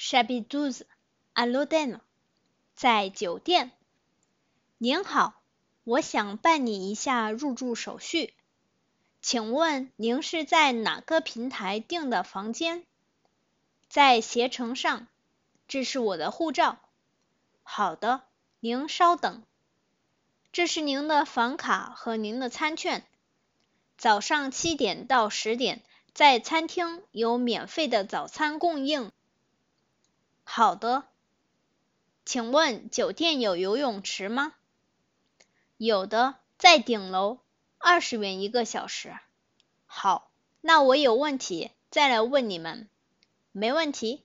J'habite à l'hôtel，在酒店。您好，我想办理一下入住手续，请问您是在哪个平台订的房间？在携程上。这是我的护照。好的，您稍等。这是您的房卡和您的餐券。早上七点到十点，在餐厅有免费的早餐供应。好的，请问酒店有游泳池吗？有的，在顶楼，二十元一个小时。好，那我有问题再来问你们。没问题。